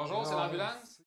Bonjour, c'est l'ambulance?